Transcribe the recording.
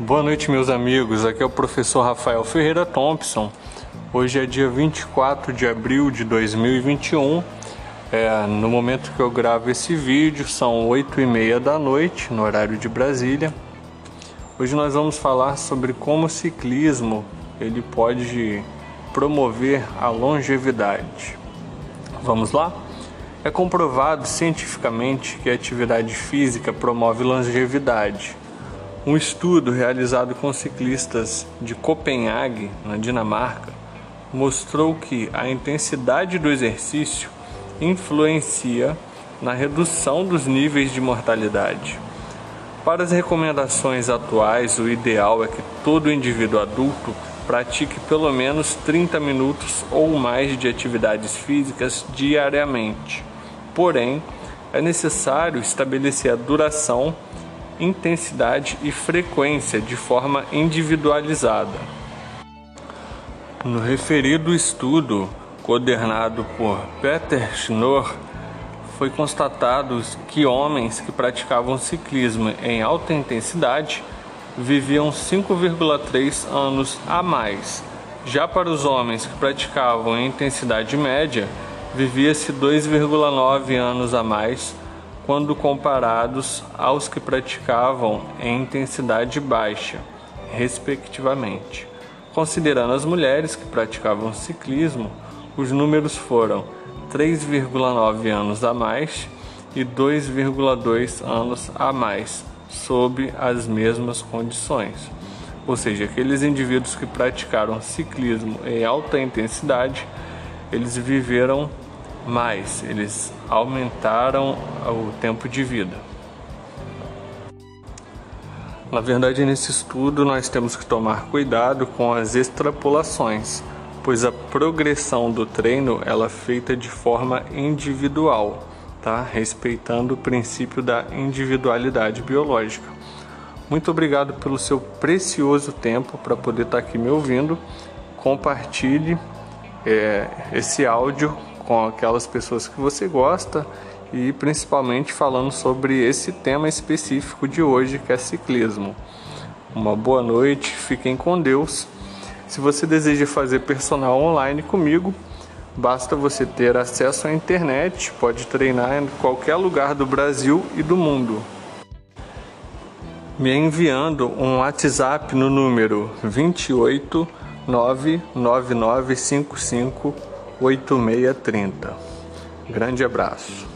Boa noite, meus amigos. Aqui é o professor Rafael Ferreira Thompson. Hoje é dia 24 de abril de 2021. É, no momento que eu gravo esse vídeo, são 8 e meia da noite, no horário de Brasília. Hoje nós vamos falar sobre como o ciclismo ele pode promover a longevidade. Vamos lá? É comprovado cientificamente que a atividade física promove longevidade. Um estudo realizado com ciclistas de Copenhague, na Dinamarca, mostrou que a intensidade do exercício influencia na redução dos níveis de mortalidade. Para as recomendações atuais, o ideal é que todo indivíduo adulto pratique pelo menos 30 minutos ou mais de atividades físicas diariamente. Porém, é necessário estabelecer a duração intensidade e frequência de forma individualizada. No referido estudo, coordenado por Peter Schnorr, foi constatado que homens que praticavam ciclismo em alta intensidade viviam 5,3 anos a mais. Já para os homens que praticavam em intensidade média, vivia-se 2,9 anos a mais quando comparados aos que praticavam em intensidade baixa, respectivamente. Considerando as mulheres que praticavam ciclismo, os números foram 3,9 anos a mais e 2,2 anos a mais, sob as mesmas condições. Ou seja, aqueles indivíduos que praticaram ciclismo em alta intensidade, eles viveram mais, eles aumentaram o tempo de vida. Na verdade, nesse estudo nós temos que tomar cuidado com as extrapolações, pois a progressão do treino ela é feita de forma individual, tá? Respeitando o princípio da individualidade biológica. Muito obrigado pelo seu precioso tempo para poder estar aqui me ouvindo. Compartilhe é, esse áudio com aquelas pessoas que você gosta e principalmente falando sobre esse tema específico de hoje que é ciclismo. Uma boa noite, fiquem com Deus. Se você deseja fazer personal online comigo, basta você ter acesso à internet, pode treinar em qualquer lugar do Brasil e do mundo. Me enviando um WhatsApp no número 28 99955 8630. Grande abraço.